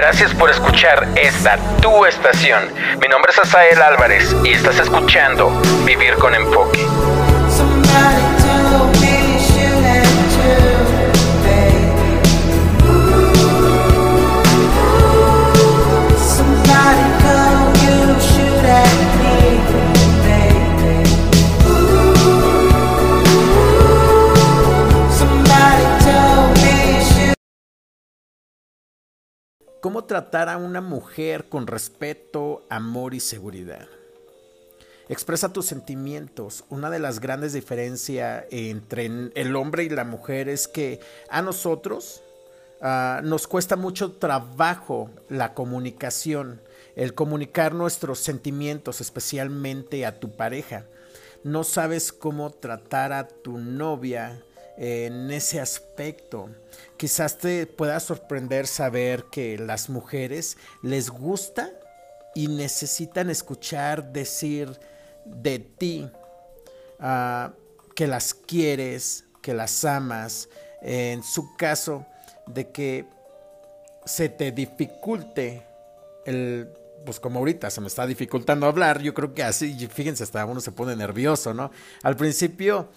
Gracias por escuchar esta tu estación. Mi nombre es Asael Álvarez y estás escuchando Vivir con Enfoque. ¿Cómo tratar a una mujer con respeto, amor y seguridad? Expresa tus sentimientos. Una de las grandes diferencias entre el hombre y la mujer es que a nosotros uh, nos cuesta mucho trabajo la comunicación, el comunicar nuestros sentimientos, especialmente a tu pareja. No sabes cómo tratar a tu novia en ese aspecto. Quizás te pueda sorprender saber que las mujeres les gusta y necesitan escuchar decir de ti ah, que las quieres, que las amas. En su caso de que se te dificulte el pues como ahorita se me está dificultando hablar, yo creo que así, fíjense, hasta uno se pone nervioso, ¿no? Al principio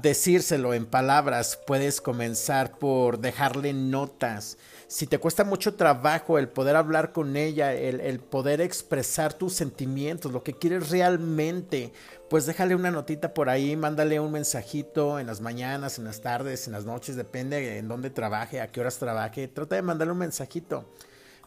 decírselo en palabras, puedes comenzar por dejarle notas. Si te cuesta mucho trabajo el poder hablar con ella, el, poder expresar tus sentimientos, lo que quieres realmente, pues déjale una notita por ahí, mándale un mensajito en las mañanas, en las tardes, en las noches, depende en dónde trabaje, a qué horas trabaje. Trata de mandarle un mensajito.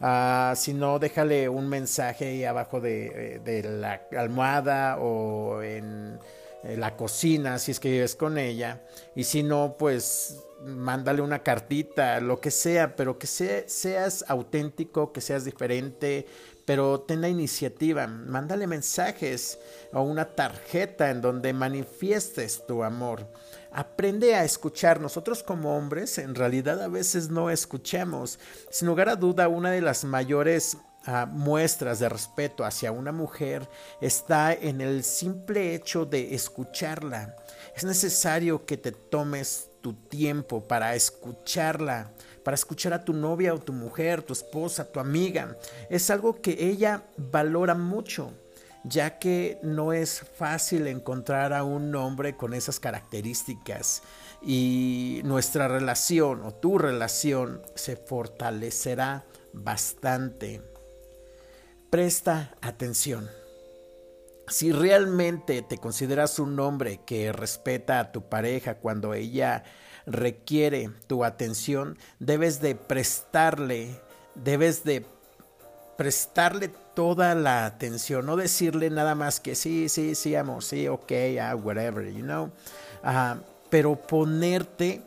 Uh, si no, déjale un mensaje ahí abajo de, eh, de la almohada o en eh, la cocina, si es que vives con ella, y si no, pues mándale una cartita, lo que sea, pero que seas auténtico, que seas diferente, pero ten la iniciativa, mándale mensajes o una tarjeta en donde manifiestes tu amor. Aprende a escuchar. Nosotros como hombres en realidad a veces no escuchamos. Sin lugar a duda, una de las mayores muestras de respeto hacia una mujer está en el simple hecho de escucharla. Es necesario que te tomes tu tiempo para escucharla, para escuchar a tu novia o tu mujer, tu esposa, tu amiga. Es algo que ella valora mucho ya que no es fácil encontrar a un hombre con esas características y nuestra relación o tu relación se fortalecerá bastante presta atención. Si realmente te consideras un hombre que respeta a tu pareja cuando ella requiere tu atención, debes de prestarle, debes de prestarle toda la atención, no decirle nada más que sí, sí, sí, amo, sí, ok, ah, whatever, you know, pero ponerte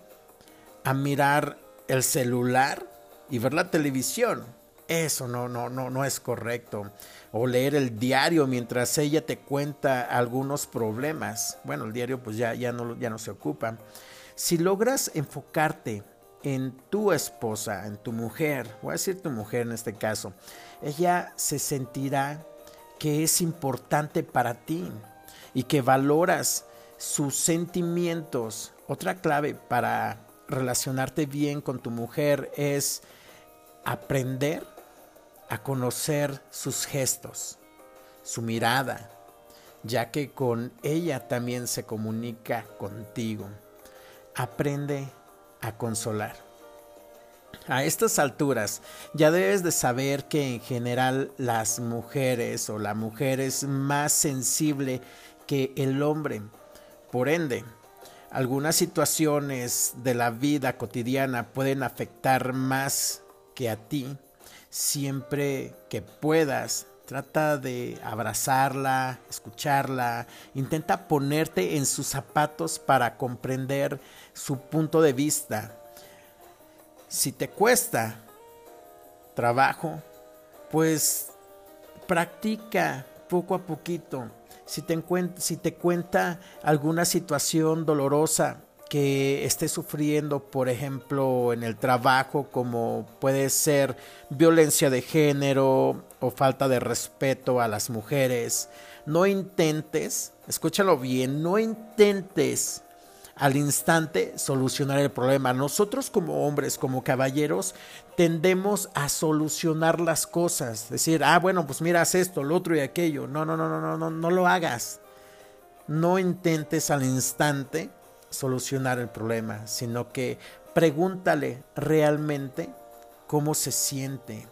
a mirar el celular y ver la televisión eso no, no, no, no es correcto. O leer el diario mientras ella te cuenta algunos problemas. Bueno, el diario pues ya, ya, no, ya no se ocupa. Si logras enfocarte en tu esposa, en tu mujer, voy a decir tu mujer en este caso, ella se sentirá que es importante para ti y que valoras sus sentimientos. Otra clave para relacionarte bien con tu mujer es aprender a conocer sus gestos, su mirada, ya que con ella también se comunica contigo. Aprende a consolar. A estas alturas ya debes de saber que en general las mujeres o la mujer es más sensible que el hombre. Por ende, algunas situaciones de la vida cotidiana pueden afectar más que a ti siempre que puedas. Trata de abrazarla, escucharla, intenta ponerte en sus zapatos para comprender su punto de vista. Si te cuesta trabajo, pues practica poco a poquito. Si te, si te cuenta alguna situación dolorosa, que esté sufriendo, por ejemplo, en el trabajo, como puede ser violencia de género o falta de respeto a las mujeres, no intentes, escúchalo bien, no intentes al instante solucionar el problema. Nosotros como hombres, como caballeros, tendemos a solucionar las cosas. Decir, ah, bueno, pues mira, haz esto, lo otro y aquello. No, no, no, no, no, no, no lo hagas. No intentes al instante solucionar el problema, sino que pregúntale realmente cómo se siente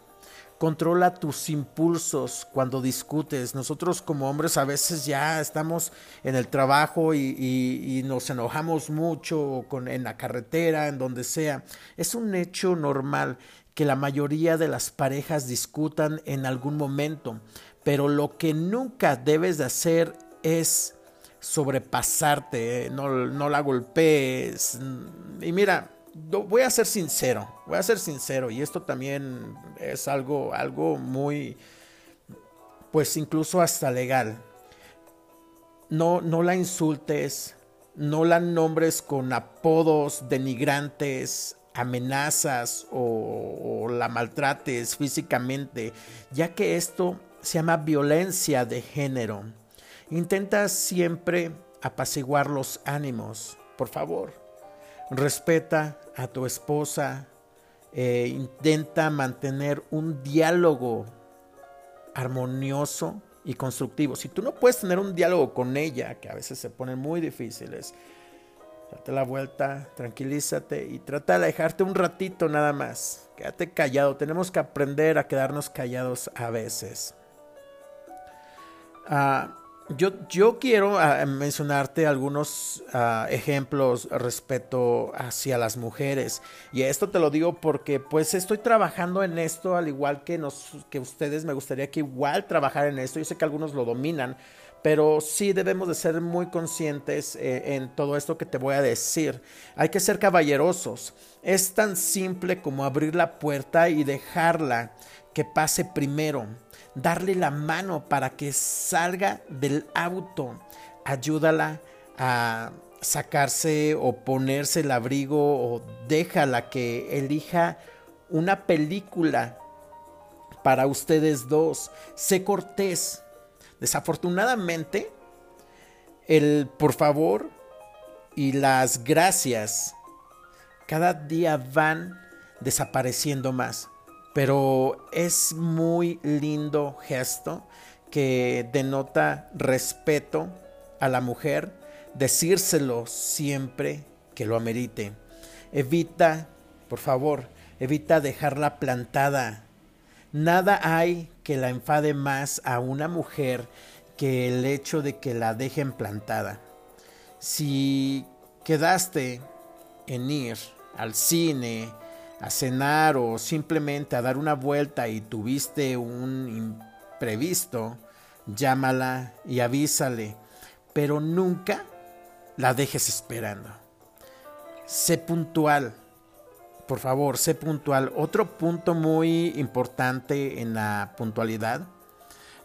controla tus impulsos cuando discutes. Nosotros como hombres a veces ya estamos en el trabajo y, nos enojamos mucho con, en la carretera, en donde sea. Es un hecho normal que la mayoría de las parejas discutan en algún momento, pero lo que nunca debes de hacer es sobrepasarte, no, no la golpees. Y mira, voy a ser sincero, voy a ser sincero, y esto también es algo, algo muy, pues incluso hasta legal. No, no la insultes, no la nombres con apodos denigrantes, amenazas o, o, la maltrates físicamente, ya que esto se llama violencia de género. Intenta siempre apaciguar los ánimos, por favor respeta a tu esposa, eh, intenta mantener un diálogo armonioso y constructivo. Si tú no puedes tener un diálogo con ella, que a veces se ponen muy difíciles, date la vuelta, tranquilízate y trata de alejarte un ratito nada más. Quédate callado, tenemos que aprender a quedarnos callados a veces. Ah, yo, quiero ah, mencionarte algunos ah, ejemplos respecto hacia las mujeres. Y esto te lo digo porque pues estoy trabajando en esto, al igual que, nos, que ustedes me gustaría que igual trabajar en esto. Yo sé que algunos lo dominan, pero sí debemos de ser muy conscientes eh, en todo esto que te voy a decir. Hay que ser caballerosos. Es tan simple como abrir la puerta y dejarla que pase primero darle la mano para que salga del auto. Ayúdala a sacarse o ponerse el abrigo o déjala que elija una película para ustedes dos. Sé cortés. Desafortunadamente, el por favor y las gracias cada día van desapareciendo más pero es muy lindo gesto que denota respeto a la mujer, decírselo siempre que lo amerite. Evita, por favor, evita dejarla plantada. Nada hay que la enfade más a una mujer que el hecho de que la dejen plantada. Si quedaste en ir al cine, a cenar o simplemente a dar una vuelta y tuviste un imprevisto, llámala y avísale, pero nunca la dejes esperando. Sé puntual, por favor, sé puntual. Otro punto muy importante en la puntualidad,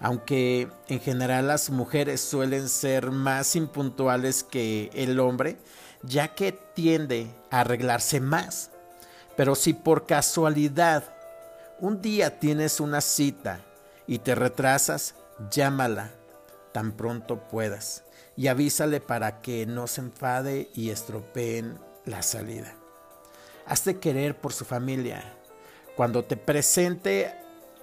aunque en general las mujeres suelen ser más impuntuales que el hombre, ya que tiende a arreglarse más pero si por casualidad un día tienes una cita y te retrasas, llámala tan pronto puedas y avísale para que no se enfade y estropeen la salida. Hazte querer por su familia. Cuando te presente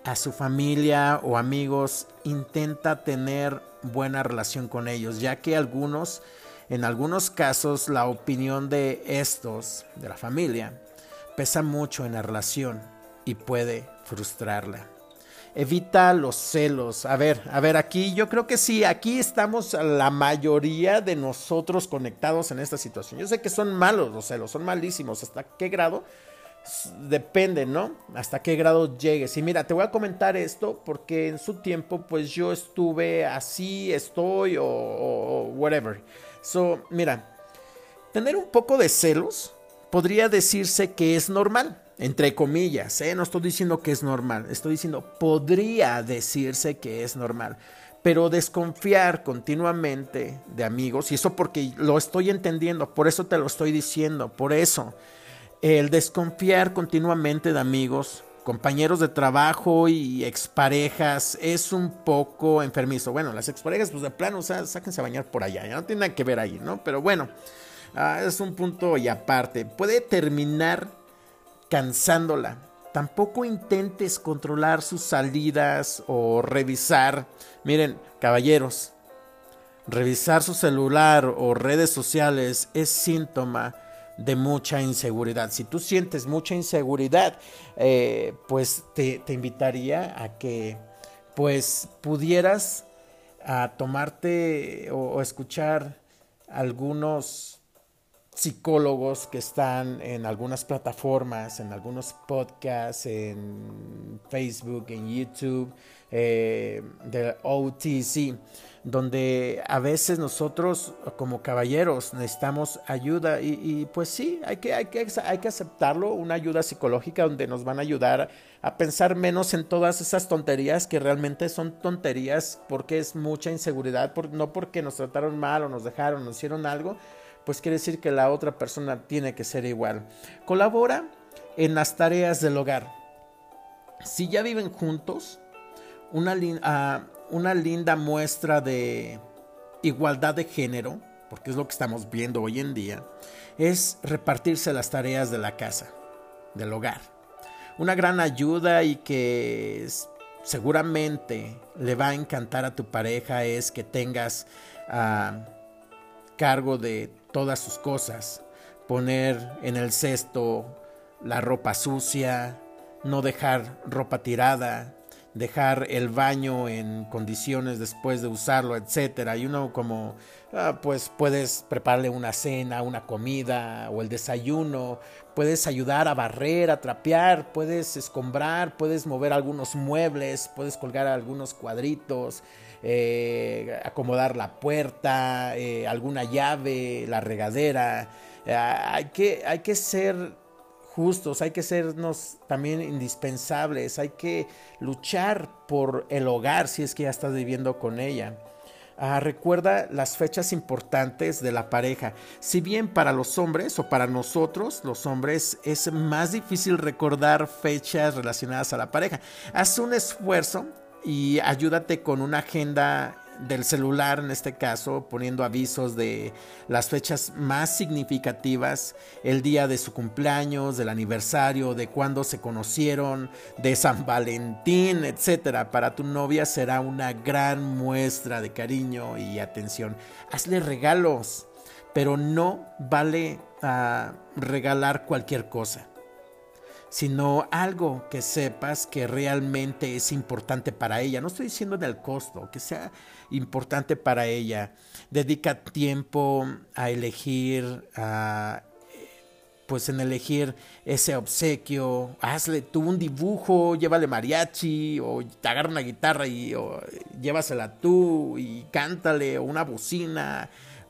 a su familia o amigos, intenta tener buena relación con ellos, ya que algunos, en algunos casos, la opinión de estos, de la familia, pesa mucho en la relación y puede frustrarla. Evita los celos. A ver, a ver, aquí yo creo que sí, aquí estamos la mayoría de nosotros conectados en esta situación. Yo sé que son malos los celos, son malísimos. ¿Hasta qué grado? Depende, ¿no? Hasta qué grado llegues. Y mira, te voy a comentar esto porque en su tiempo, pues yo estuve así, estoy o, o whatever. So, mira, tener un poco de celos podría decirse que es normal, entre comillas, ¿eh? no estoy diciendo que es normal, estoy diciendo podría decirse que es normal. Pero desconfiar continuamente de amigos, y eso porque lo estoy entendiendo, por eso te lo estoy diciendo, por eso, el desconfiar continuamente de amigos, compañeros de trabajo y exparejas es un poco enfermizo. Bueno, las exparejas, pues de plano, o sea, sáquense a bañar por allá, ya no tiene nada que ver ahí, ¿no? Pero bueno, ah, es un punto y aparte. Puede terminar cansándola. Tampoco intentes controlar sus salidas o revisar. Miren, caballeros, revisar su celular o redes sociales es síntoma de mucha inseguridad. Si tú sientes mucha inseguridad, eh, pues te, invitaría a que pues pudieras a tomarte o, escuchar algunos psicólogos que están en algunas plataformas, en algunos podcasts, en Facebook, en YouTube, eh, de OTC, donde a veces nosotros como caballeros necesitamos ayuda y, pues sí, hay que, hay, que, hay que aceptarlo, una ayuda psicológica donde nos van a ayudar a pensar menos en todas esas tonterías que realmente son tonterías porque es mucha inseguridad, no porque nos trataron mal o nos dejaron, nos hicieron algo, pues quiere decir que la otra persona tiene que ser igual. Colabora en las tareas del hogar. Si ya viven juntos, una, uh, una linda muestra de igualdad de género, porque es lo que estamos viendo hoy en día, es repartirse las tareas de la casa, del hogar. Una gran ayuda y que seguramente le va a encantar a tu pareja es que tengas ah, cargo de todas sus cosas, poner en el cesto la ropa sucia, no dejar ropa tirada, dejar el baño en condiciones después de usarlo, etcétera. Y uno como ah, pues puedes prepararle una cena, una comida o el desayuno, puedes ayudar a barrer, a trapear, puedes escombrar, puedes mover algunos muebles, puedes colgar algunos cuadritos, eh, acomodar la puerta, eh, alguna llave, la regadera. Ah, hay, que, hay que ser justos, hay que sernos también indispensables, hay que luchar por el hogar si es que ya estás viviendo con ella. Ah, recuerda las fechas importantes de la pareja. Si bien para los hombres o para nosotros, los hombres, es más difícil recordar fechas relacionadas a la pareja. Haz un esfuerzo y ayúdate con una agenda del celular en este caso, poniendo avisos de las fechas más significativas, el día de su cumpleaños, del aniversario, de cuando se conocieron, de San Valentín, etcétera. Para tu novia será una gran muestra de cariño y atención. Hazle regalos, pero no vale ah, regalar cualquier cosa sino algo que sepas que realmente es importante para ella. No estoy diciendo del costo, que sea importante para ella. Dedica tiempo a elegir, pues en elegir ese obsequio. Hazle tú un dibujo, llévale mariachi, o te agarra una guitarra y llévasela tú y cántale, o una bocina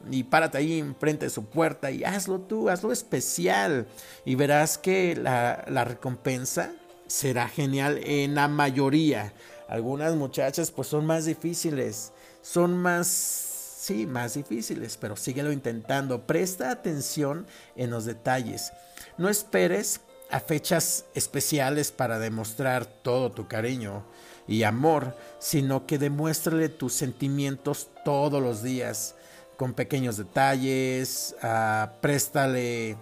y párate ahí enfrente de su puerta y hazlo tú, hazlo especial y verás que la, la recompensa será genial en la mayoría. Algunas muchachas pues son más difíciles, son más, sí, más difíciles, pero síguelo intentando. Presta atención en los detalles. No esperes a fechas especiales para demostrar todo tu cariño y amor, sino que demuéstrale tus sentimientos todos los días con pequeños detalles, uh, préstale,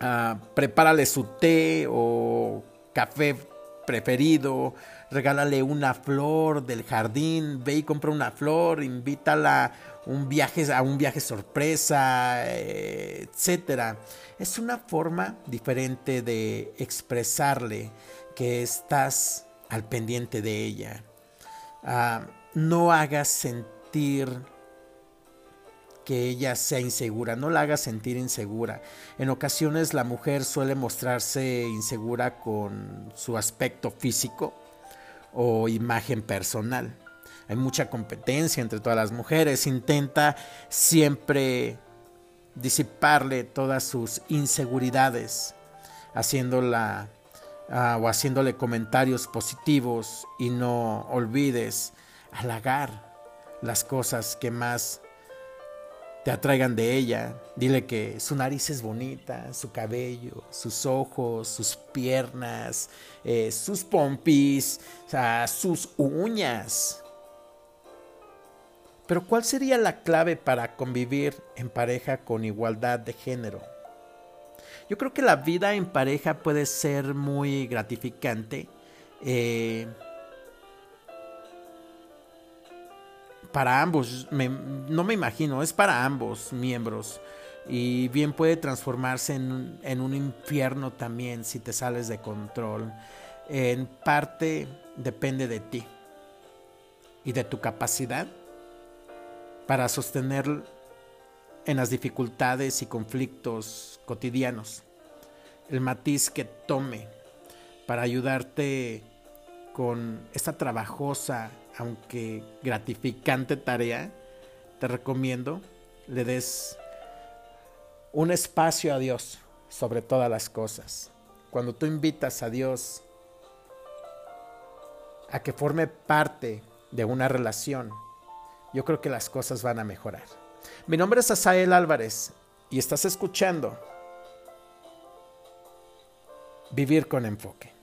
uh, prepárale su té o café preferido, regálale una flor del jardín, ve y compra una flor, invítala un viaje, a un viaje sorpresa, etcétera. Es una forma diferente de expresarle que estás al pendiente de ella. Uh, no hagas sentir que ella sea insegura, no la haga sentir insegura. En ocasiones la mujer suele mostrarse insegura con su aspecto físico o imagen personal. Hay mucha competencia entre todas las mujeres, intenta siempre disiparle todas sus inseguridades, haciéndola ah, o haciéndole comentarios positivos y no olvides halagar las cosas que más te atraigan de ella. Dile que su nariz es bonita, su cabello, sus ojos, sus piernas, eh, sus pompis, sus uñas. Pero ¿cuál sería la clave para convivir en pareja con igualdad de género? Yo creo que la vida en pareja puede ser muy gratificante. Eh, para ambos, no me imagino, es para ambos miembros. Y bien puede transformarse en, en un infierno también si te sales de control. En parte depende de ti y de tu capacidad para sostener en las dificultades y conflictos cotidianos el matiz que tome para ayudarte con esta trabajosa, aunque gratificante tarea, te recomiendo le des un espacio a Dios sobre todas las cosas. Cuando tú invitas a Dios a que forme parte de una relación, yo creo que las cosas van a mejorar. Mi nombre es Asael Álvarez y estás escuchando Vivir con Enfoque.